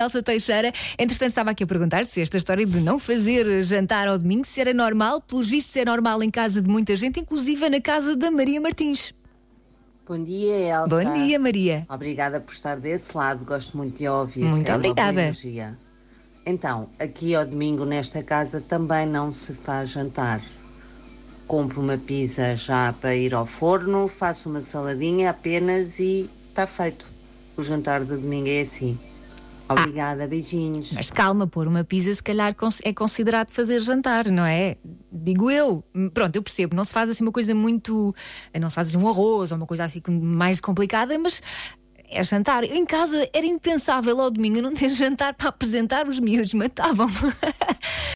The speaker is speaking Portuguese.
Elsa Teixeira. Entretanto, estava aqui a perguntar se esta história de não fazer jantar ao domingo se era normal. Pelos vistos, é normal em casa de muita gente, inclusive na casa da Maria Martins. Bom dia, Elsa. Bom dia, Maria. Obrigada por estar desse lado, gosto muito de ouvir. Muito boa obrigada. Então, aqui ao domingo nesta casa também não se faz jantar. Compro uma pizza já para ir ao forno, faço uma saladinha apenas e está feito. O jantar do domingo é assim. Obrigada, beijinhos. Mas calma, pôr uma pizza se calhar é considerado fazer jantar, não é? Digo eu. Pronto, eu percebo, não se faz assim uma coisa muito. Não se faz assim um arroz ou uma coisa assim mais complicada, mas. É jantar. Em casa era impensável ao domingo não ter jantar para apresentar os miúdos, matavam-me.